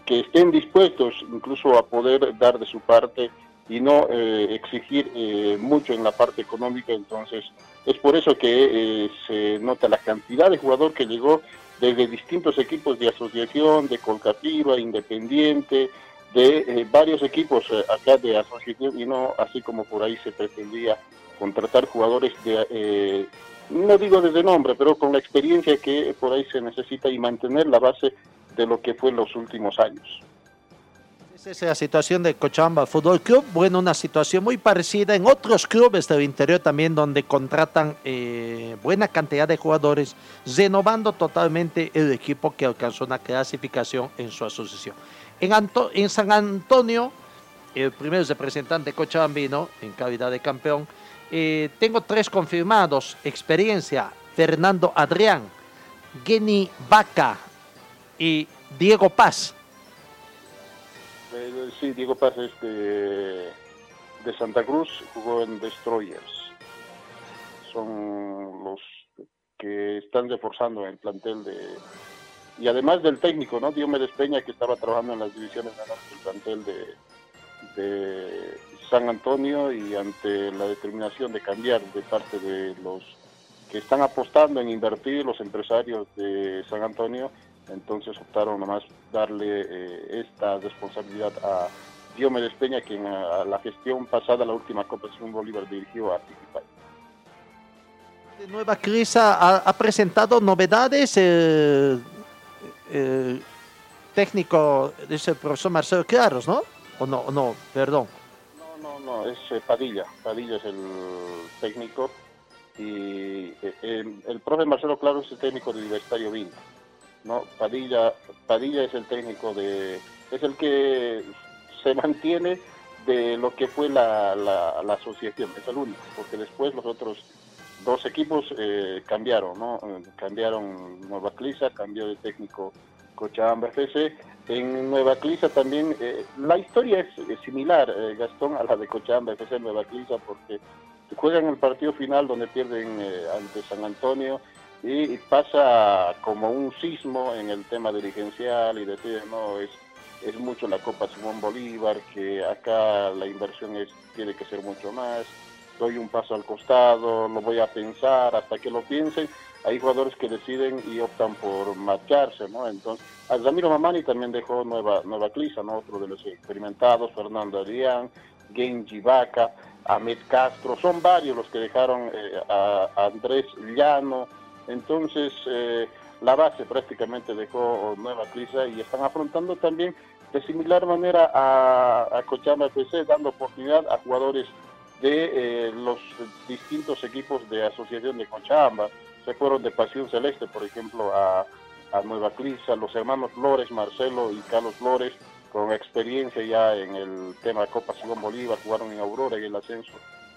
que estén dispuestos incluso a poder dar de su parte y no eh, exigir eh, mucho en la parte económica. Entonces, es por eso que eh, se nota la cantidad de jugador que llegó desde distintos equipos de asociación, de Colcativa, Independiente, de eh, varios equipos eh, acá de asociación y no así como por ahí se pretendía contratar jugadores de, eh, no digo desde nombre, pero con la experiencia que por ahí se necesita y mantener la base de lo que fue en los últimos años. Esa es la situación de Cochabamba Fútbol Club. Bueno, una situación muy parecida en otros clubes del interior también, donde contratan eh, buena cantidad de jugadores, renovando totalmente el equipo que alcanzó una clasificación en su asociación. En, Anto- en San Antonio, el primer representante cochabambino en calidad de campeón, eh, tengo tres confirmados. Experiencia, Fernando Adrián, Geni Vaca y Diego Paz. Eh, sí, Diego Paz es de, de Santa Cruz, jugó en Destroyers. Son los que están reforzando el plantel de... Y además del técnico, ¿no? Diomedes Peña, que estaba trabajando en las divisiones del plantel de San Antonio y ante la determinación de cambiar de parte de los que están apostando en invertir, los empresarios de San Antonio, entonces optaron nomás darle eh, esta responsabilidad a Diomedes Peña, quien a, a la gestión pasada, la última Copa Bolívar, dirigió a Tiquipay. De Nueva Crisa ha, ha presentado novedades. El, el técnico es el profesor Marcelo Claros, ¿no? O no, no, perdón. No, es eh, Padilla. Padilla es el técnico y eh, el, el profe Marcelo Claro es el técnico de Universitario Vinta. No, Padilla, Padilla es el técnico de, es el que se mantiene de lo que fue la, la, la asociación, es el único, porque después los otros dos equipos eh, cambiaron, ¿no? Cambiaron Nueva Clisa, cambió de técnico Cochabamba FC. En Nueva Clisa también, eh, la historia es, similar, eh, Gastón, a la de Cochabamba FC Nueva Clisa, porque juegan el partido final donde pierden eh, ante San Antonio y, pasa como un sismo en el tema dirigencial y decir, no, es, es mucho la Copa Simón Bolívar, que acá la inversión es, tiene que ser mucho más, doy un paso al costado, lo voy a pensar, hasta que lo piensen, hay jugadores que deciden y optan por marcharse, ¿no? Entonces, Ramiro Mamani también dejó Nueva, Nueva Clisa, ¿no? Otro de los experimentados, Fernando Adrián, Genji Vaca, Ahmed Castro, son varios los que dejaron eh, a, Andrés Llano, entonces, eh, la base prácticamente dejó Nueva Crisa y están afrontando también de similar manera a, a Cochabamba FC, dando oportunidad a jugadores de eh, los distintos equipos de asociación de Cochabamba. Se fueron de Pasión Celeste, por ejemplo, a, a Nueva Crisa, los hermanos Flores, Marcelo y Carlos Flores, con experiencia ya en el tema Copa Simón Bolívar, jugaron en Aurora y el ascenso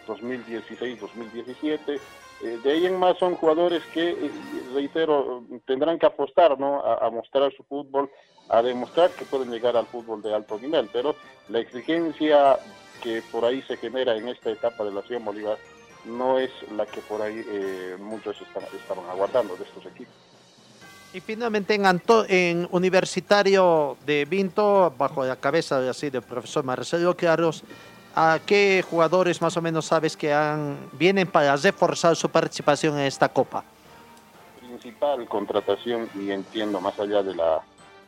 2016-2017. Eh, de ahí en más son jugadores que, eh, reitero, tendrán que apostar ¿no? A, a, mostrar su fútbol, a demostrar que pueden llegar al fútbol de alto nivel, pero la exigencia que por ahí se genera en esta etapa de la Ciudad Bolívar no es la que por ahí eh, muchos están, estaban aguardando de estos equipos. Y finalmente en, Anto en Universitario de Vinto, bajo la cabeza de, así, del profesor Marcelo Claros, ¿a qué jugadores más o menos sabes que han, vienen para reforzar su participación en esta Copa? Principal contratación, y entiendo más allá de la,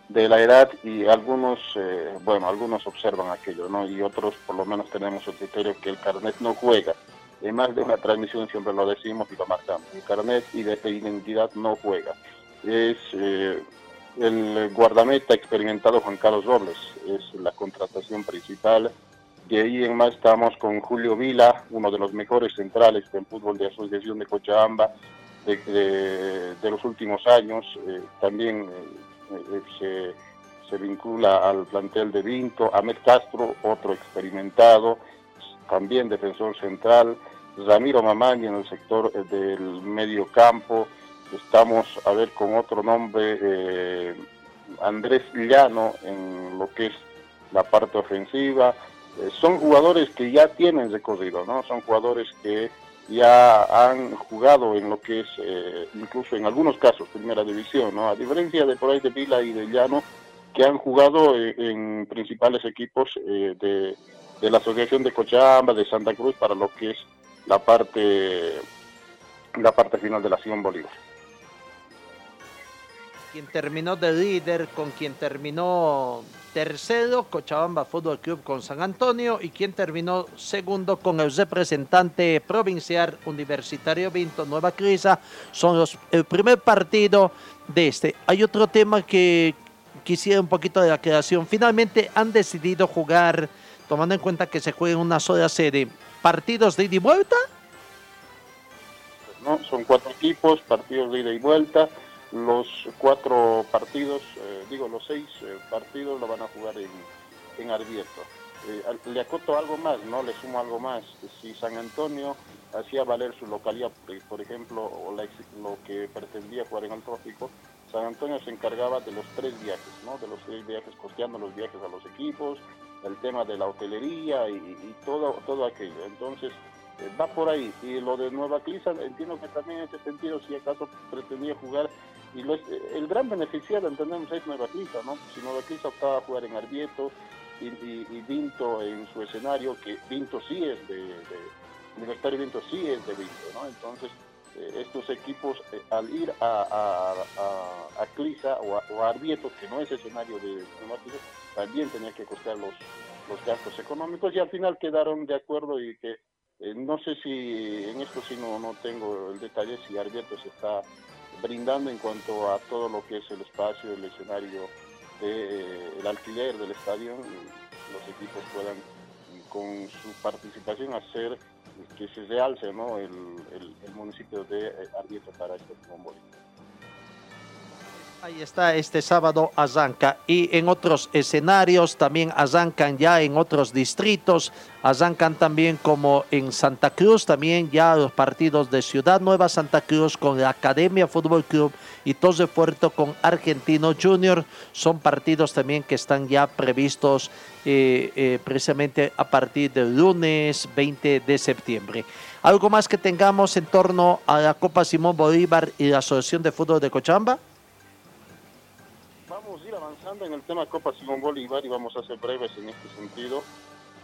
de la edad, y algunos, eh, bueno, algunos observan aquello, ¿no? Y otros por lo menos tenemos el criterio que el carnet no juega. En más de una transmisión siempre lo decimos y lo marcamos. El carnet y de identidad no juega es eh, el guardameta experimentado Juan Carlos Robles, es la contratación principal. De ahí en más estamos con Julio Vila, uno de los mejores centrales del fútbol de Asociación de Cochabamba de, los últimos años. Eh, también eh, se, se, vincula al plantel de Vinto. Ahmed Castro, otro experimentado, también defensor central. Ramiro Mamaña en el sector del medio campo estamos a ver con otro nombre, eh, Andrés Llano en lo que es la parte ofensiva. Eh, son jugadores que ya tienen recorrido, ¿no? Son jugadores que ya han jugado en lo que es, eh, incluso en algunos casos, primera división, ¿no? A diferencia de por ahí de Vila y de Llano, que han jugado en, en principales equipos de, de la Asociación de Cochabamba, de Santa Cruz, para lo que es la parte, la parte final de la Simón Bolívar quien terminó de líder, con quien terminó tercero, Cochabamba Fútbol Club con San Antonio, y quien terminó segundo con el representante provincial Universitario Vinto Nueva Crisa. Son los, el primer partido de este. Hay otro tema que quisiera un poquito de la creación. Finalmente han decidido jugar, tomando en cuenta que se juega en una sola sede, partidos de ida y vuelta. No, son cuatro equipos, partidos de ida y vuelta los cuatro partidos, eh, digo los seis eh, partidos lo van a jugar en, en Arbieto. Eh, le acoto algo más, no le sumo algo más. Si San Antonio hacía valer su localidad, por ejemplo, o lo que pretendía jugar en el trópico, San Antonio se encargaba de los tres viajes, ¿no? de los tres viajes, costeando los viajes a los equipos, el tema de la hotelería y, todo, todo aquello. Entonces, eh, va por ahí. Y lo de Nueva Clisa, entiendo que también en ese sentido, si acaso pretendía jugar y lo es, el gran beneficiado, entendemos, es Nueva Clisa, ¿no? Si Nueva Clisa optaba a jugar en Arbieto y, Vinto en su escenario, que Vinto sí es de, de Universitario Vinto sí es de Vinto, ¿no? Entonces, eh, estos equipos, eh, al ir a, a, a, a Clisa o, o a, Arbieto, que no es escenario de Clisa, también tenía que costear los, los gastos económicos y al final quedaron de acuerdo y que eh, no sé si en esto sí no, no tengo el detalle si Arbieto se está brindando en cuanto a todo lo que es el espacio, el escenario, de, eh, el alquiler del estadio, los equipos puedan con su participación hacer que se realce ¿no? el, el, el municipio de Arbieto para este fútbol. Ahí está, este sábado arranca y en otros escenarios también arrancan ya en otros distritos, arrancan también como en Santa Cruz, también ya los partidos de Ciudad Nueva Santa Cruz con la Academia Fútbol Club y Torre Fuerte con Argentino Junior, son partidos también que están ya previstos eh, eh, precisamente a partir del lunes 20 de septiembre. ¿Algo más que tengamos en torno a la Copa Simón Bolívar y la Asociación de Fútbol de Cochabamba? Avanzando en el tema Copa Simón Bolívar y vamos a ser breves en este sentido,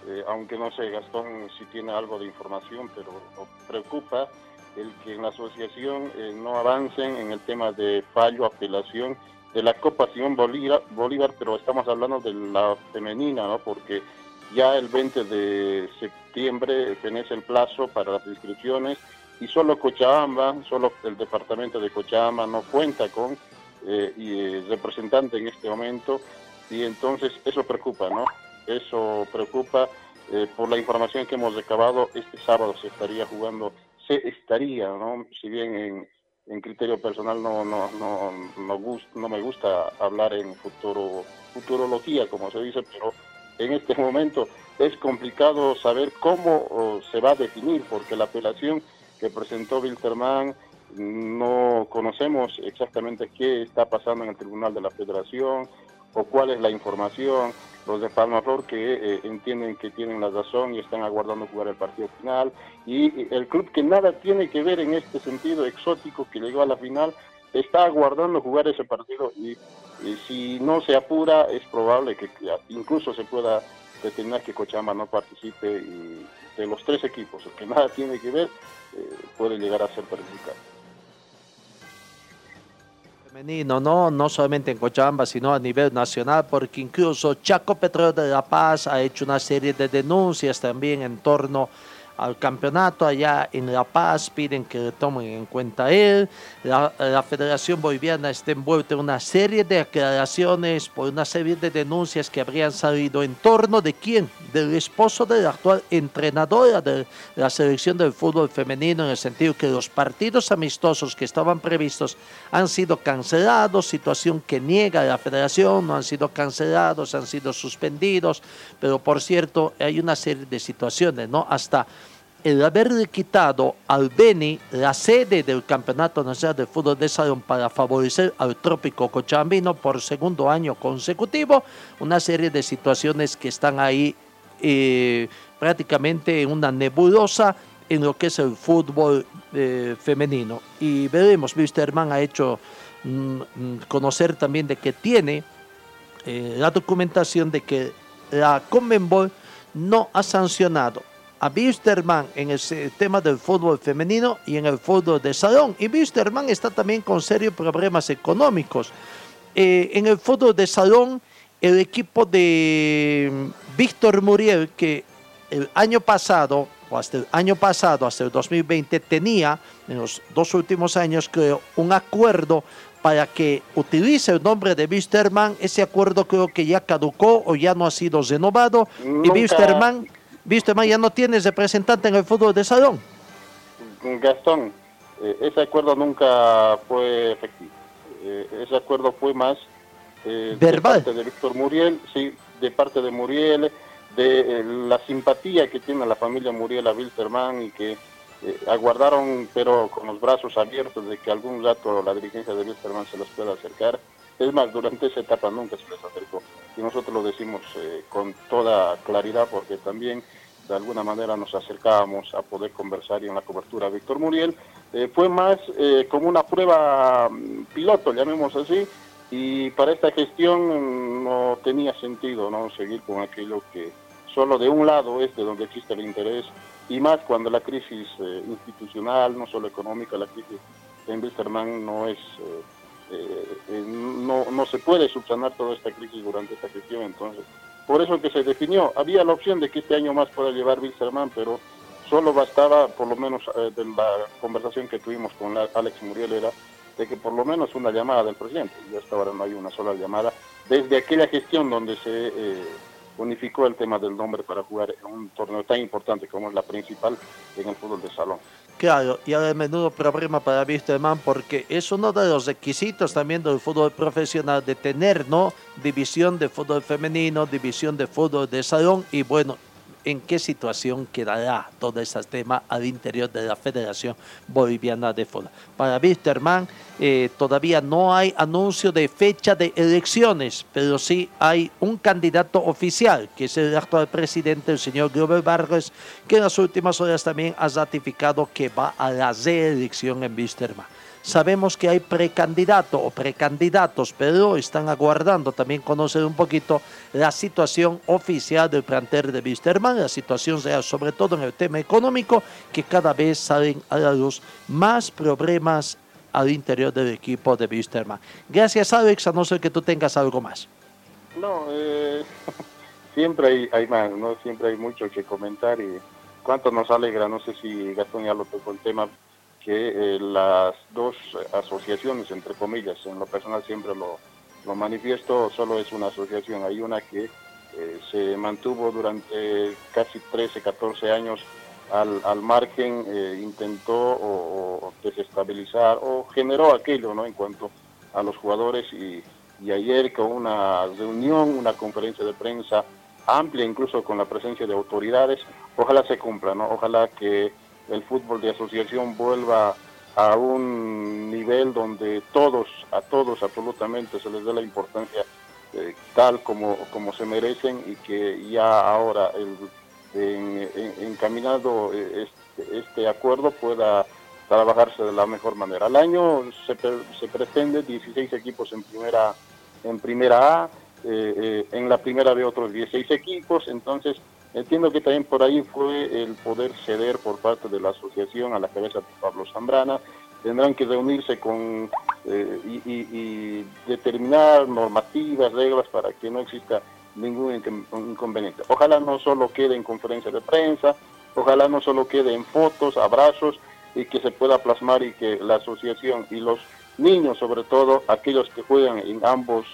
eh, aunque no sé, Gastón, si tiene algo de información, pero preocupa el que en la asociación eh, no avancen en el tema de fallo, apelación de la Copa Simón Bolívar, Bolívar, pero estamos hablando de la femenina, ¿no? Porque ya el 20 de septiembre fenece el plazo para las inscripciones y solo Cochabamba, solo el departamento de Cochabamba no cuenta con eh, y eh, representante en este momento, y entonces eso preocupa, ¿no? Eso preocupa eh, por la información que hemos recabado, este sábado se estaría jugando, se estaría, ¿no? Si bien en, en criterio personal no, no, no, no, gust- no me gusta hablar en futuro, futurología, como se dice, pero en este momento es complicado saber cómo oh, se va a definir, porque la apelación que presentó Wilterman no conocemos exactamente qué está pasando en el Tribunal de la Federación o cuál es la información. Los de Palma Flor que eh, entienden que tienen la razón y están aguardando jugar el partido final. Y el club que nada tiene que ver en este sentido exótico que llegó a la final está aguardando jugar ese partido y, si no se apura es probable que incluso se pueda determinar que Cochabamba no participe y de los tres equipos, que nada tiene que ver, eh, puede llegar a ser perjudicado. Femenino, ¿no? no solamente en Cochabamba, sino a nivel nacional, porque incluso Chaco Petróleo de La Paz ha hecho una serie de denuncias también en torno al campeonato allá en La Paz, piden que le tomen en cuenta él. La, Federación Boliviana está envuelta en una serie de aclaraciones por una serie de denuncias que habrían salido en torno de quién, del esposo de la actual entrenadora de la selección del fútbol femenino, en el sentido que los partidos amistosos que estaban previstos han sido cancelados, situación que niega la federación, no han sido cancelados, han sido suspendidos, pero por cierto hay una serie de situaciones, ¿no? Hasta el haberle quitado al Beni la sede del Campeonato Nacional de Fútbol de Salón para favorecer al Trópico Cochabambino por segundo año consecutivo, una serie de situaciones que están ahí eh, prácticamente en una nebulosa en lo que es el fútbol eh, femenino. Y veremos, Wisterman ha hecho mm, mm, conocer también de que tiene eh, la documentación de que la Conmebol no ha sancionado a Wisterman en el tema del fútbol femenino y en el fútbol de salón. Y Wisterman está también con serios problemas económicos. Eh, en el fútbol de salón, el equipo de mm, Víctor Muriel, que el año pasado, o hasta el año pasado, hasta el 2020, tenía, en los dos últimos años, creo, un acuerdo para que utilice el nombre de Wisterman. Ese acuerdo creo que ya caducó o ya no ha sido renovado. Y Nunca- Wisterman, ya no tiene representante en el fútbol de salón. Gastón, eh, ese acuerdo nunca fue efectivo. Eh, ese acuerdo fue más eh, Verbal. de parte de Víctor Muriel, sí, de parte de Muriel, de eh, la simpatía que tiene la familia Muriel a Wilterman y que aguardaron, pero con los brazos abiertos, de que algún rato la dirigencia de Wilterman se los pueda acercar. Es más, durante esa etapa nunca se les acercó. Y nosotros lo decimos eh, con toda claridad porque también de alguna manera nos acercábamos a poder conversar y en la cobertura Víctor Muriel. Eh, fue más eh, como una prueba mm, piloto, llamemos así, y para esta gestión no tenía sentido no seguir con aquello que solo de un lado es de donde existe el interés, y más cuando la crisis eh, institucional, no solo económica, la crisis en Wilstermann no es... eh, eh, no, no se puede subsanar toda esta crisis durante esta gestión, entonces por eso que se definió. Había la opción de que este año más pueda llevar Wilstermann, pero solo bastaba, por lo menos eh, de la conversación que tuvimos con la- Alex Muriel, era de que por lo menos una llamada del presidente. Y hasta ahora no hay una sola llamada. Desde aquella gestión donde se eh, unificó el tema del nombre para jugar en un torneo tan importante como es la principal en el fútbol de salón. Claro, y ahora el menudo problema para Wisterman porque es uno de los requisitos también del fútbol profesional de tener, ¿no? División de fútbol femenino, división de fútbol de salón y bueno, ¿en qué situación quedará todo ese tema al interior de la Federación Boliviana de Fútbol? Para Wisterman eh, todavía no hay anuncio de fecha de elecciones, pero sí hay un candidato oficial, que es el actual presidente, el señor Glover Vargas, que en las últimas horas también ha ratificado que va a la reelección en Wisterman. Sabemos que hay precandidato o precandidatos, pero están aguardando también conocer un poquito la situación oficial del plantel de Wisterman, la situación real, sobre todo en el tema económico, que cada vez salen a la luz más problemas al interior del equipo de Wisterman. Gracias, Alex, a no ser que tú tengas algo más. No, eh, siempre hay, hay más, ¿no? Siempre hay mucho que comentar y cuánto nos alegra, no sé si Gastón ya lo tocó el tema, que las dos asociaciones, entre comillas, en lo personal siempre lo, lo manifiesto, solo es una asociación. Hay una que se mantuvo durante casi 13, 14 años al, al margen, intentó o, desestabilizar o generó aquello ¿no? en cuanto a los jugadores y, y ayer con una reunión, una conferencia de prensa amplia, incluso con la presencia de autoridades, ojalá se cumpla, ¿no? Ojalá que el fútbol de asociación vuelva a un nivel donde todos, a todos absolutamente se les dé la importancia eh, tal como, como se merecen y que ya ahora el, encaminado eh, este, este, acuerdo pueda trabajarse de la mejor manera. Al año se, pretende 16 equipos en primera en primera A, eh, en la primera B otros 16 equipos, entonces entiendo que también por ahí fue el poder ceder por parte de la asociación a la cabeza de Pablo Zambrana, tendrán que reunirse con eh, y, determinar normativas, reglas para que no exista ningún inconveniente. Ojalá no solo quede en conferencia de prensa, ojalá no solo quede en fotos, abrazos y que se pueda plasmar y que la asociación y los niños sobre todo, aquellos que juegan en ambos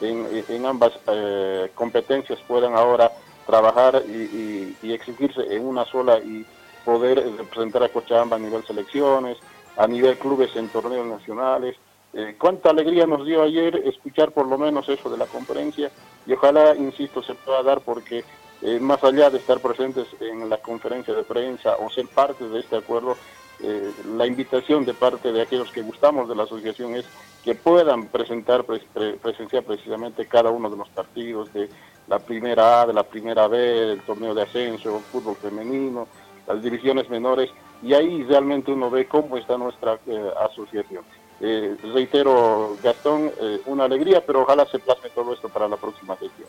en, ambas eh, competencias puedan ahora trabajar y, exigirse en una sola y poder representar a Cochabamba a nivel selecciones, a nivel clubes en torneos nacionales. Eh, cuánta alegría nos dio ayer escuchar por lo menos eso de la conferencia y ojalá, insisto, se pueda dar porque eh, más allá de estar presentes en la conferencia de prensa o ser parte de este acuerdo, eh, la invitación de parte de aquellos que gustamos de la asociación es que puedan presentar, presenciar precisamente cada uno de los partidos de la primera A, de la primera B, del torneo de ascenso, fútbol femenino, las divisiones menores, y ahí realmente uno ve cómo está nuestra eh, asociación. Eh, reitero, Gastón, eh, una alegría, pero ojalá se plasme todo esto para la próxima sesión.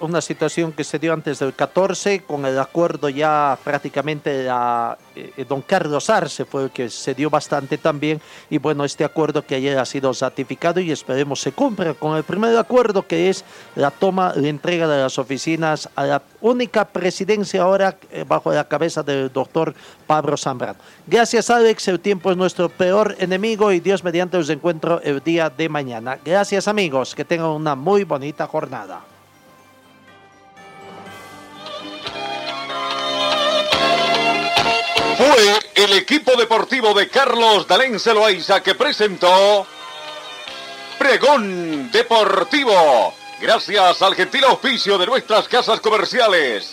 Una situación que se dio antes del 14, con el acuerdo ya prácticamente de eh, don Carlos Arce fue el que se dio bastante también, y bueno, este acuerdo que ayer ha sido ratificado y esperemos se cumpla con el primer acuerdo que es la toma, la entrega de las oficinas a la única presidencia ahora bajo la cabeza del doctor Pablo Zambrano. Gracias Alex, el tiempo es nuestro peor enemigo y Dios me mediante los encuentro el día de mañana. Gracias amigos, que tengan una muy bonita jornada. Fue el equipo deportivo de Carlos Dalén Celoaiza que presentó Pregón Deportivo. Gracias al gentil auspicio de nuestras casas comerciales.